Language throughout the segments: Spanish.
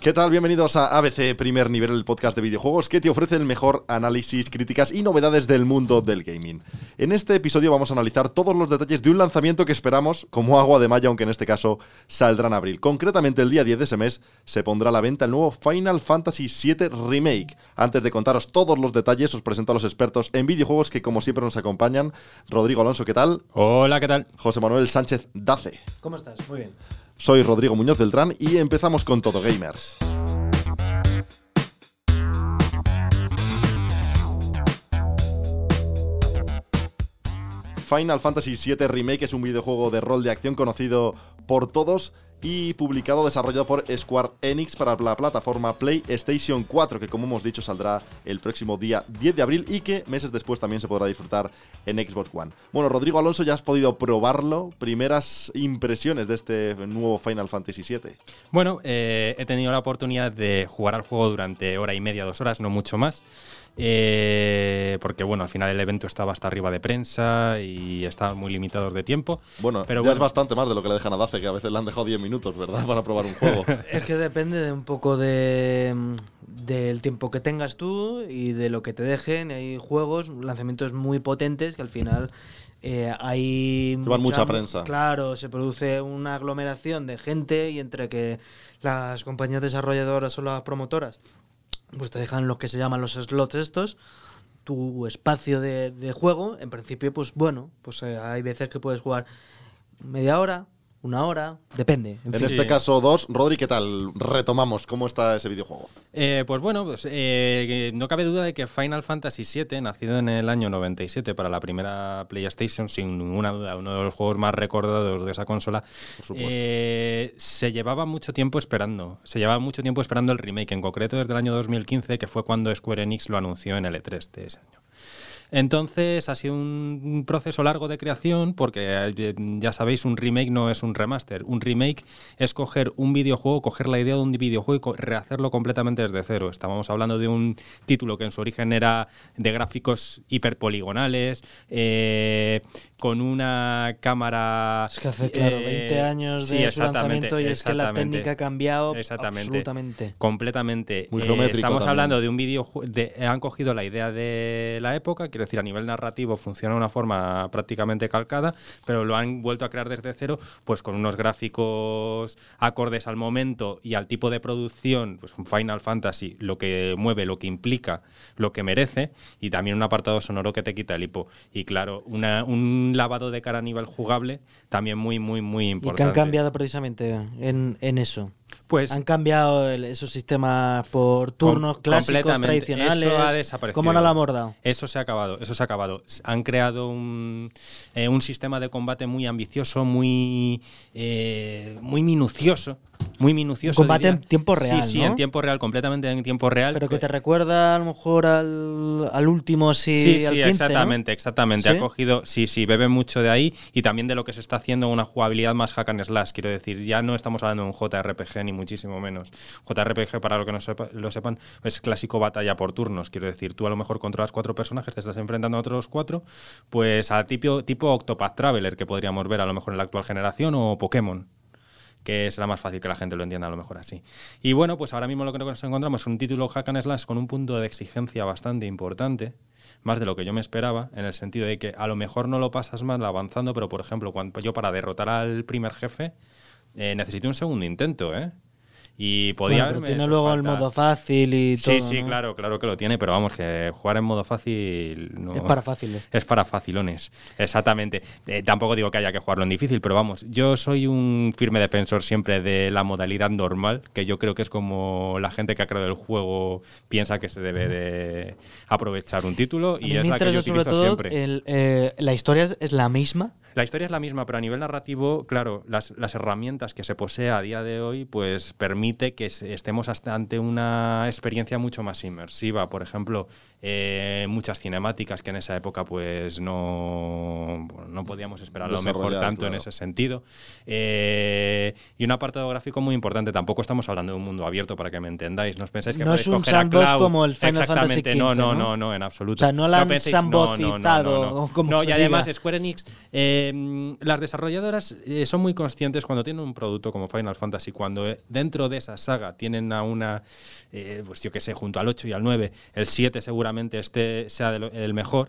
¿Qué tal? Bienvenidos a ABC Primer Nivel, el podcast de videojuegos que te ofrece el mejor análisis, críticas y novedades del mundo del gaming. En este episodio vamos a analizar todos los detalles de un lanzamiento que esperamos como agua de mayo, aunque en este caso saldrá en abril. Concretamente el día 10 de ese mes se pondrá a la venta el nuevo Final Fantasy VII Remake. Antes de contaros todos los detalles, os presento a los expertos en videojuegos que como siempre nos acompañan. Rodrigo Alonso, ¿qué tal? Hola, ¿qué tal? José Manuel Sánchez Dace. ¿Cómo estás? Muy bien. Soy Rodrigo Muñoz Beltrán y empezamos con todo gamers. Final Fantasy VII Remake es un videojuego de rol de acción conocido por todos y publicado, desarrollado por Square Enix para la plataforma PlayStation 4, que como hemos dicho saldrá el próximo día 10 de abril y que meses después también se podrá disfrutar en Xbox One. Bueno, Rodrigo Alonso, ya has podido probarlo. Primeras impresiones de este nuevo Final Fantasy VII. Bueno, eh, he tenido la oportunidad de jugar al juego durante hora y media, dos horas, no mucho más. Eh, porque bueno, al final el evento estaba hasta arriba de prensa y estaban muy limitados de tiempo. Bueno, pero ya bueno. es bastante más de lo que le dejan a Dace, que a veces le han dejado 10 minutos, ¿verdad? Para probar un juego. Es que depende de un poco de, del tiempo que tengas tú y de lo que te dejen. Hay juegos, lanzamientos muy potentes que al final eh, hay. Llevan mucha prensa. Claro, se produce una aglomeración de gente y entre que las compañías desarrolladoras o las promotoras pues te dejan lo que se llaman los slots estos tu espacio de, de juego en principio pues bueno pues eh, hay veces que puedes jugar media hora una hora depende En en fin. este caso, dos. Rodri, ¿qué tal? Retomamos. ¿Cómo está ese videojuego? Eh, pues bueno, pues, eh, no cabe duda de que Final Fantasy VII, nacido en el año 97 para la primera PlayStation, sin ninguna duda, uno de los juegos más recordados de esa consola, eh, se llevaba mucho tiempo esperando. Se llevaba mucho tiempo esperando el remake, en concreto desde el año 2015, que fue cuando Square Enix lo anunció en el E3 de ese año. Entonces ha sido un proceso largo de creación porque eh, ya sabéis, un remake no es un remaster. Un remake es coger un videojuego, coger la idea de un videojuego y rehacerlo completamente desde cero. Estábamos hablando de un título que en su origen era de gráficos hiperpoligonales, eh, con una cámara... Es que hace, claro, eh, 20 años sí, de su lanzamiento y es que la técnica ha cambiado Exactamente. absolutamente. Completamente. Muy Eh, estamos también. hablando de un videojuego. Han cogido la idea de la época, quiero decir, a nivel narrativo funciona de una forma prácticamente calcada, pero lo han vuelto a crear desde cero, pues con unos gráficos acordes al momento y al tipo de producción, pues un Final Fantasy, lo que mueve, lo que implica, lo que merece, y también un apartado sonoro que te quita el hipo. Y claro, una- un lavado de cara a nivel jugable también muy, muy, muy Y importante. que han cambiado precisamente en, en eso. Pues Han cambiado el- esos sistemas por turnos Com- clásicos, tradicionales. Eso ha desaparecido. ¿Cómo no la hemos dado? Eso se ha acabado, eso se ha acabado. Han creado un, eh, un sistema de combate muy ambicioso, muy, eh, muy minucioso. Muy minucioso. Un combate diría. en tiempo real, Sí, sí, ¿no? en tiempo real, completamente en tiempo real. Pero que te Eh, recuerda a lo mejor al, al último, sí, Sí, sí, al 15, ¿no? exactamente, exactamente. ¿Sí? Ha cogido, sí, sí, bebe mucho de ahí y también de lo que se está haciendo una jugabilidad más hack and slash. Quiero decir, ya no estamos hablando de un JRPG ni muchísimo menos. JRPG, para lo que no sepa- lo sepan, es clásico batalla por turnos. Quiero decir, tú a lo mejor controlas cuatro personajes, te estás enfrentando a otros cuatro, pues a tipo, tipo Octopath Traveler que podríamos ver a lo mejor en la actual generación o Pokémon que será más fácil que la gente lo entienda a lo mejor así. Y bueno, pues ahora mismo lo que nos encontramos es un título hack and slash con un punto de exigencia bastante importante, más de lo que yo me esperaba, en el sentido de que a lo mejor no lo pasas mal avanzando, pero por ejemplo, cuando yo para derrotar al primer jefe eh, necesité un segundo intento, ¿eh? Y podía Bueno, pero tiene luego el modo fácil y todo. Sí, sí, ¿no? claro, claro que lo tiene, pero vamos, que jugar en modo fácil no, Es para fáciles. es para facilones, exactamente. Eh, tampoco digo que haya que jugarlo en difícil, pero vamos, yo soy un firme defensor siempre de la modalidad normal, que yo creo que es como la gente que ha creado el juego piensa que se debe de aprovechar un título y es la que yo sobre utilizo todo siempre. el, eh, la historia es la misma. La historia es la misma, pero a nivel narrativo, claro, las, las herramientas que se posee a día de hoy, pues permite que estemos hasta ante una experiencia mucho más inmersiva. Por ejemplo, eh, muchas cinemáticas que en esa época pues no, no podíamos esperar lo mejor tanto en ese sentido. Eh, y un apartado gráfico muy importante. Tampoco estamos hablando de un mundo abierto para que me entendáis. No os pensáis que No podéis es un coger a sandbox Cloud. como el Final Fantasy Exactamente, no, XV, no, ¿no? no, no, en absoluto. O sea, no la han penséis- no, no, no, no, no, no. como No, y además diga. Square Enix, eh, las desarrolladoras eh, son muy conscientes cuando tienen un producto como Final Fantasy, cuando eh, dentro de esa saga tienen a una, eh, pues yo que sé, junto al 8 y al 9, el 7 seguramente este sea de lo- el mejor,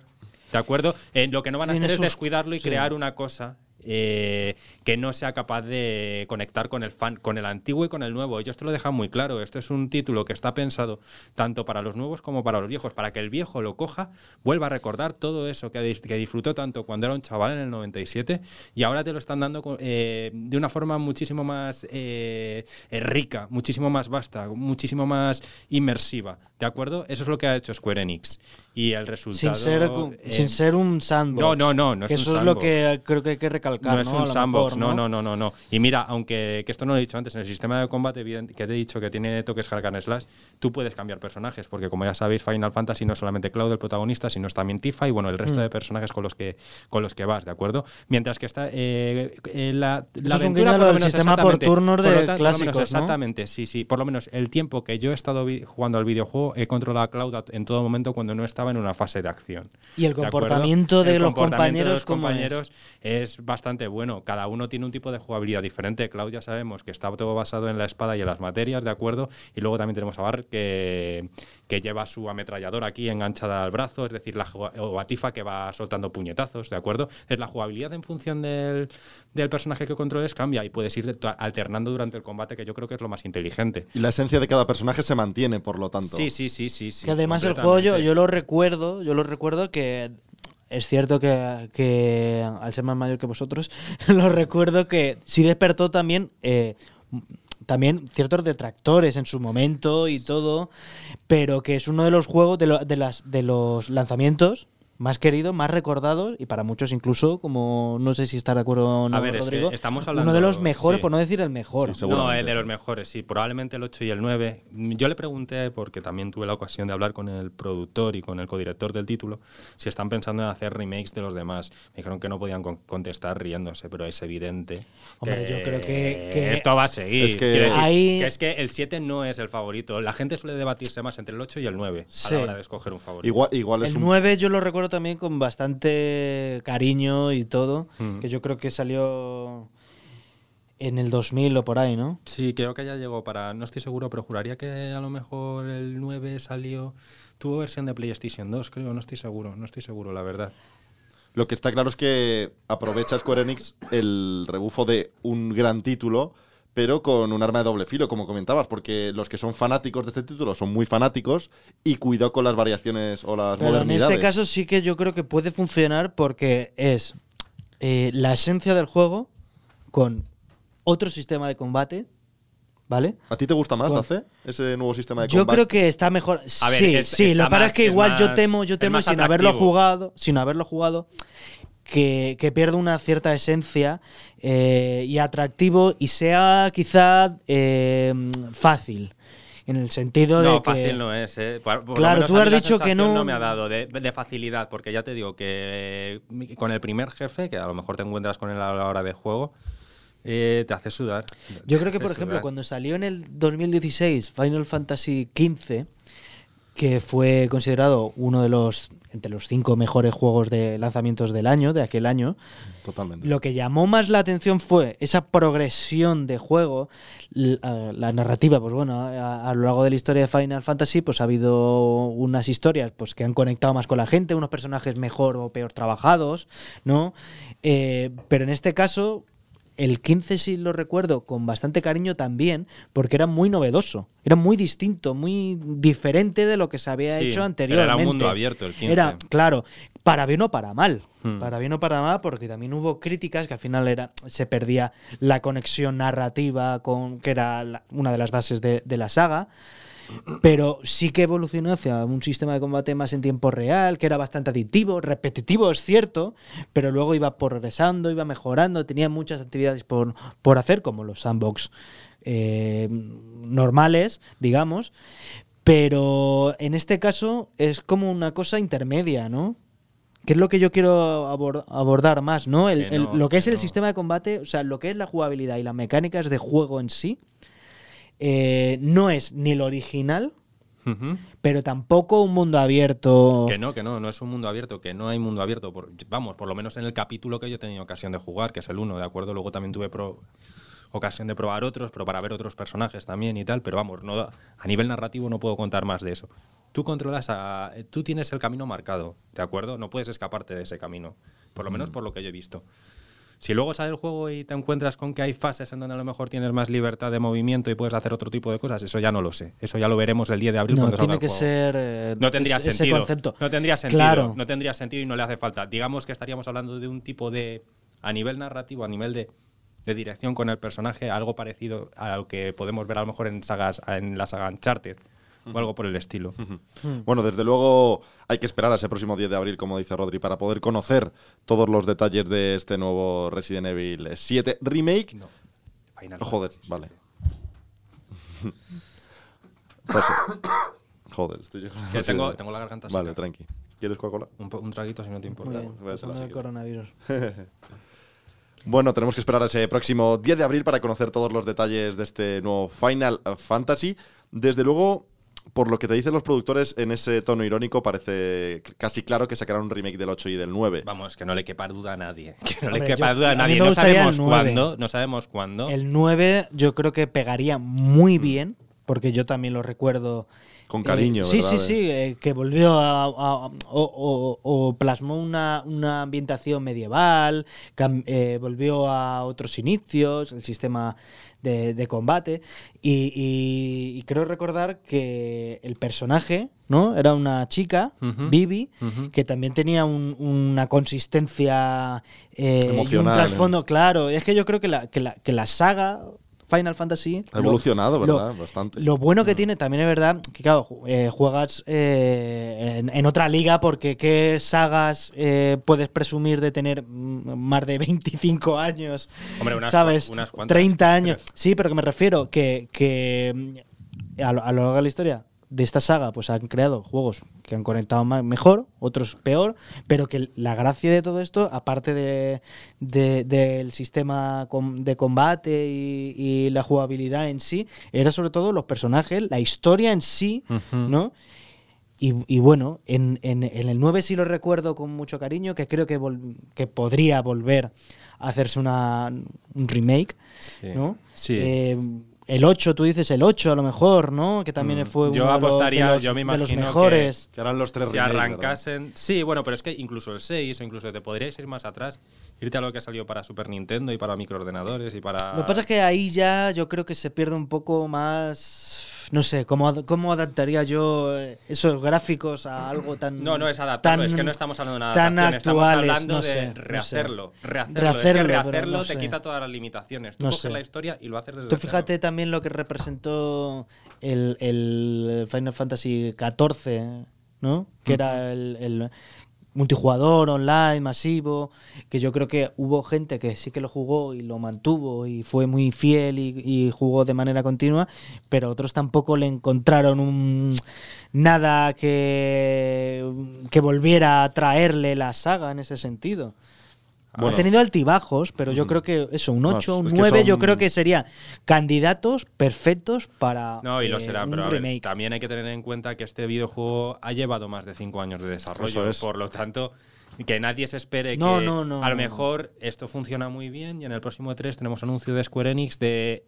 ¿de acuerdo? Lo que no van a hacer es descuidarlo y sí. crear una cosa eh, que no sea capaz de conectar con el fan, con el antiguo y con el nuevo. Ellos te lo dejan muy claro. Esto es un título que está pensado tanto para los nuevos como para los viejos, para que el viejo lo coja, vuelva a recordar todo eso que, dis- que disfrutó tanto cuando era un chaval en el 97 y ahora te lo están dando eh, de una forma muchísimo más eh, rica, muchísimo más vasta, muchísimo más inmersiva. ¿De acuerdo? Eso es lo que ha hecho Square Enix. Y el resultado. Sin ser, sin ser un sandbox. no, no, no, no es Que un eso es lo que creo que hay que recalcar. No es un sandbox, mejor, no, no, no, no, no. Y mira, aunque que esto no lo he dicho antes, en el sistema de combate que te he dicho que tiene toques hack and slash, tú puedes cambiar personajes, porque como ya sabéis, Final Fantasy no es solamente Cloud el protagonista, sino es también Tifa y bueno, el resto Mm. de personajes con los que con los que vas, ¿de acuerdo? Mientras que está eh, eh, la, la es un aventura, por lo menos, sistema por turnos de tanto, menos clásicos. Exactamente, sí, sí. Por lo menos el tiempo que yo he estado jugando al videojuego, he controlado a Cloud en todo momento cuando no estaba en una fase de acción. Y el comportamiento de El los comportamiento de compañeros, ¿cómo es? compañeros es bastante bueno. Cada uno tiene un tipo de jugabilidad diferente. Cloud ya sabemos que está todo basado en la espada y en las materias, ¿de acuerdo? Y luego también tenemos a Bar que, que lleva su ametralladora aquí enganchada al brazo, es decir, la, o a Tifa que va soltando puñetazos, ¿de acuerdo? Es la jugabilidad en función del, del personaje que controles cambia y puedes ir alternando durante el combate, que yo creo que es lo más inteligente. Y la esencia de cada personaje se mantiene, por lo tanto. Sí, sí, sí, sí. sí, que además el juego yo lo recuerdo, yo lo recuerdo que es cierto que, al ser más mayor que vosotros, lo recuerdo que sí despertó también eh, también ciertos detractores en su momento y todo, pero que es uno de los juegos de, lo- de las de los lanzamientos más queridos, más recordados y para muchos incluso como no sé si está de acuerdo o no, A ver, es que Rodrigo, estamos uno de hablando- los mejores, sí. por no decir el mejor. Sí, seguro. No, el de los mejores, sí. Probablemente el 8 y el 9. Yo le pregunté, porque también tuve la ocasión de hablar con el productor y con el codirector del título, si están pensando en hacer remakes de los demás. Me dijeron que no podían con- contestar riéndose, pero es evidente. Hombre, yo creo que- que esto va a seguir. Es que- decir, Ahí- que es que el 7 no es el favorito. La gente suele debatirse más entre el 8 y el 9 a la hora de escoger un favorito. Igual, igual es El un 9 yo lo recuerdo también con bastante cariño y todo, Mm. que yo creo que salió en el 2000 o por ahí, ¿no? Sí, creo que ya llegó para. No estoy seguro, pero juraría que a lo mejor el 9 salió. Tuvo versión de PlayStation 2, creo, no estoy seguro, no estoy seguro, la verdad. Lo que está claro es que aprovecha Square Enix el rebufo de un gran título, pero con un arma de doble filo, como comentabas, porque los que son fanáticos de este título son muy fanáticos y cuidado con las variaciones o las Pero en modernidades. este caso sí que yo creo que puede funcionar porque es eh, la esencia del juego con otro sistema de combate, ¿vale? ¿A ti te gusta más, Bueno. Dace, ese nuevo sistema de Yo combate? creo que está mejor. A ver, sí, es- sí, lo que pasa es que es igual yo temo, yo temo sin haberlo jugado, sin haberlo jugado, que, que pierda una cierta esencia eh, y atractivo y sea quizá eh, fácil. En el sentido No, de que. fácil no es, ¿eh? Por- por lo Claro, tú has dicho que sensación no- me ha dado de, de facilidad, porque ya te digo que eh, con el primer jefe, que a lo mejor te encuentras con él a la hora de juego, eh, te hace sudar. Yo creo que, por ejemplo, sudar. cuando salió en el 2016 Final Fantasy XV, que fue considerado uno de los entre los cinco mejores juegos de lanzamientos del año, de aquel año, Totalmente. lo que llamó más la atención fue esa progresión de juego, la narrativa, pues bueno, a, a lo largo de la historia de Final Fantasy, pues ha habido unas historias pues que han conectado más con la gente, unos personajes mejor o peor trabajados, ¿no? Eh, pero en este caso, el 15 sí lo recuerdo con bastante cariño también, porque era muy novedoso, era muy distinto, muy diferente de lo que se había Sí, hecho anteriormente. era un mundo abierto, el 15. Era, claro, para bien o para mal. Hmm. Para bien o para mal, porque también hubo críticas que al final era, se perdía la conexión narrativa con que era la- una de las bases de, de la saga. Pero sí que evolucionó hacia un sistema de combate más en tiempo real, que era bastante adictivo, repetitivo, es cierto, pero luego iba progresando, iba mejorando, tenía muchas actividades por, por hacer, como los sandbox eh, normales, digamos. Pero en este caso es como una cosa intermedia, ¿no? Que es lo que yo quiero abor- abordar más, ¿no? El- Que el- no, lo que es el no. sistema de combate, o sea, lo que es la jugabilidad y las mecánicas de juego en sí, eh, no es ni lo original, Ujú. pero tampoco un mundo abierto. Que no, que no, no es un mundo abierto, que no hay mundo abierto. Por- vamos, por lo menos en el capítulo que yo he tenido ocasión de jugar, que es el 1, ¿de acuerdo? Luego también tuve pro- ocasión de probar otros, pero para ver otros personajes también y tal, pero vamos, no, a nivel narrativo no puedo contar más de eso. Tú controlas a. Tú tienes el camino marcado, ¿de acuerdo? No puedes escaparte de ese camino. Por lo menos por lo que yo he visto. Si luego sale el juego y te encuentras con que hay fases en donde a lo mejor tienes más libertad de movimiento y puedes hacer otro tipo de cosas, eso ya no lo sé. Eso ya lo veremos el 10 de abril no, cuando salga tiene el que juego. ser. eh, No tendría sentido. Ese concepto. No tendría sentido. Claro. No tendría sentido y no le hace falta. Digamos que estaríamos hablando de un tipo de. A nivel narrativo, a nivel de, de dirección con el personaje, algo parecido a lo que podemos ver a lo mejor en sagas, en la saga Uncharted o algo por el estilo. Bueno, desde luego hay que esperar a ese próximo 10 de abril, como dice Rodri, para poder conocer todos los detalles de este nuevo Resident Evil 7 Remake. No. Final Joder, Fantasy. vale. José. Joder, estoy yo. Que tengo, tengo la garganta Vale, seca. tranqui. ¿Quieres Coca-Cola? un, traguito si no te importa. bien, voy a hacer con así el coronavirus. Bueno, tenemos que esperar a ese próximo 10 de abril para conocer todos los detalles de este nuevo Final Fantasy. Desde luego, por lo que te dicen los productores, en ese tono irónico parece casi claro que sacarán un remake del 8 y del 9. Vamos, que no le quepa duda a nadie. Que no Hombre, le quepa yo- duda a nadie. No sabemos 9. cuándo. No sabemos cuándo. El 9 yo creo que pegaría muy Mm. bien, porque yo también lo recuerdo. Con eh, cariño, sí, sí, sí, eh, que volvió a, a- o, o- o plasmó una, una ambientación medieval, eh, volvió a otros inicios, el sistema de, de combate, y, y- y creo recordar que el personaje, ¿no? Era una chica, Ujú. Vivi, que también tenía un- una consistencia y un trasfondo, claro. Es que yo creo que la, que la, que la saga Final Fantasy Ha lo- evolucionado, lo- ¿verdad? Bastante. Lo bueno que tiene también es verdad que, claro, eh, juegas eh, en, en otra liga porque qué sagas eh, puedes presumir de tener mm, más de 25 años, Hombre, unas ¿sabes? unas cuantas, 30 años. pero- Sí, pero que me refiero que, que mm, a, lo, a lo largo de la historia de esta saga pues han creado juegos que han conectado ma- mejor, otros peor, pero que la gracia de todo esto, aparte de, de- del sistema de combate y, y la jugabilidad en sí, era sobre todo los personajes, la historia en sí. ¿no? Y, y bueno, en, en- en el 9 sí lo recuerdo con mucho cariño, que creo que, vol- que podría volver a hacerse una, un remake, Sí. ¿no? Sí. Eh, el 8, tú dices el 8 a lo mejor, ¿no? Que también Mm, fue yo uno de los- apostaría, de los, yo me de los imagino que- mejores. Que eran los tres si arrancasen. Sí, bueno, pero es que incluso el 6 o incluso te podríais ir más atrás, irte a lo que salió para Super Nintendo y para microordenadores y para. Lo que pasa es que ahí ya yo creo que se pierde un poco más. No sé, ¿cómo, cómo adaptaría yo eh, esos gráficos a algo tan. No, no es adaptarlo, tan- es que no estamos hablando de una tan adaptación, estamos actuales, hablando no de sé, no sé. rehacerlo. Rehacerlo, Rehacerlo, es que rehacerlo no te sé. quita todas las limitaciones. Tú coges sé. la historia y lo haces desde Tú cero. fíjate también lo que representó el, el Final Fantasy XIV, ¿no? Que era el, el multijugador online masivo, que yo creo que hubo gente que sí que lo jugó y lo mantuvo y fue muy fiel y, jugó de manera continua, pero otros tampoco le encontraron un nada que, que volviera a traerle la saga en ese sentido. Bueno. Ha tenido altibajos, pero yo creo que eso, un No, 8, es un que 9, yo creo que serían candidatos perfectos para No, y lo eh, será, un pero a ver, remake. también hay que tener en cuenta que este videojuego ha llevado más de 5 años de desarrollo. Eso es. Por lo tanto, que nadie se espere No, que no, no, a lo mejor esto funciona muy bien y en el próximo 3 tenemos anuncio de Square Enix de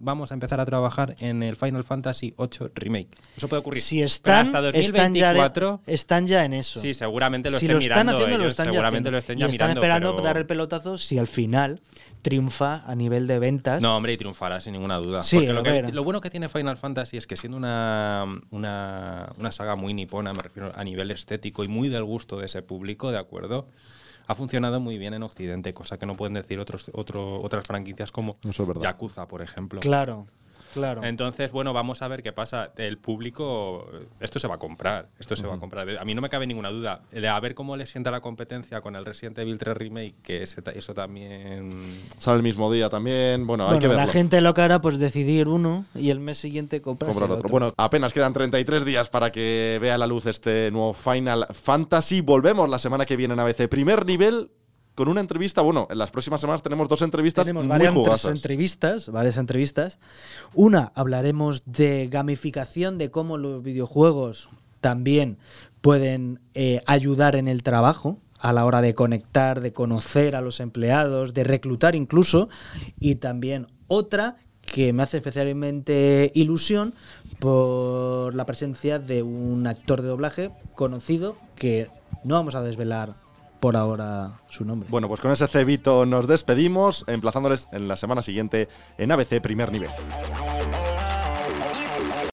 vamos a empezar a trabajar en el Final Fantasy VIII Remake. Eso puede ocurrir. Si Pero están, hasta están, ya, 2024 están ya en eso. Sí, seguramente lo si estén lo están mirando haciendo, lo ellos, están ya seguramente lo estén y ya están mirando, esperando pero- dar el pelotazo si al final triunfa a nivel de ventas. No, hombre, y triunfará sin ninguna duda. Sí, Porque lo, que- lo bueno que tiene Final Fantasy es que siendo una, una, una saga muy nipona, me refiero a nivel estético y muy del gusto de ese público, ¿de acuerdo? Ha funcionado muy bien en Occidente, cosa que no pueden decir otros, otro, otras franquicias como. Yakuza, por ejemplo. Claro. Claro. Entonces, bueno, vamos a ver qué pasa. El público, esto se va a comprar, esto se va a comprar. A mí no me cabe ninguna duda. De a ver cómo le sienta la competencia con el Resident Evil 3 Remake, que ese eso también... Sale el mismo día también. Bueno, hay que verlo. la gente lo que hará, pues decidir uno y el mes siguiente comprar el otro. otro. Bueno, apenas quedan 33 días para que vea la luz este nuevo Final Fantasy. Volvemos la semana que viene en ABC. Primer nivel con una entrevista. Bueno, en las próximas semanas tenemos dos entrevistas Tenemos muy varias jugosas. entrevistas, varias entrevistas. Una, hablaremos de gamificación, de cómo los videojuegos también pueden eh, ayudar en el trabajo a la hora de conectar, de conocer a los empleados, de reclutar incluso. Y también otra que me hace especialmente ilusión por la presencia de un actor de doblaje conocido que no vamos a desvelar por ahora su nombre. Bueno, pues con ese cebito nos despedimos, emplazándoles en la semana siguiente en ABC Primer Nivel.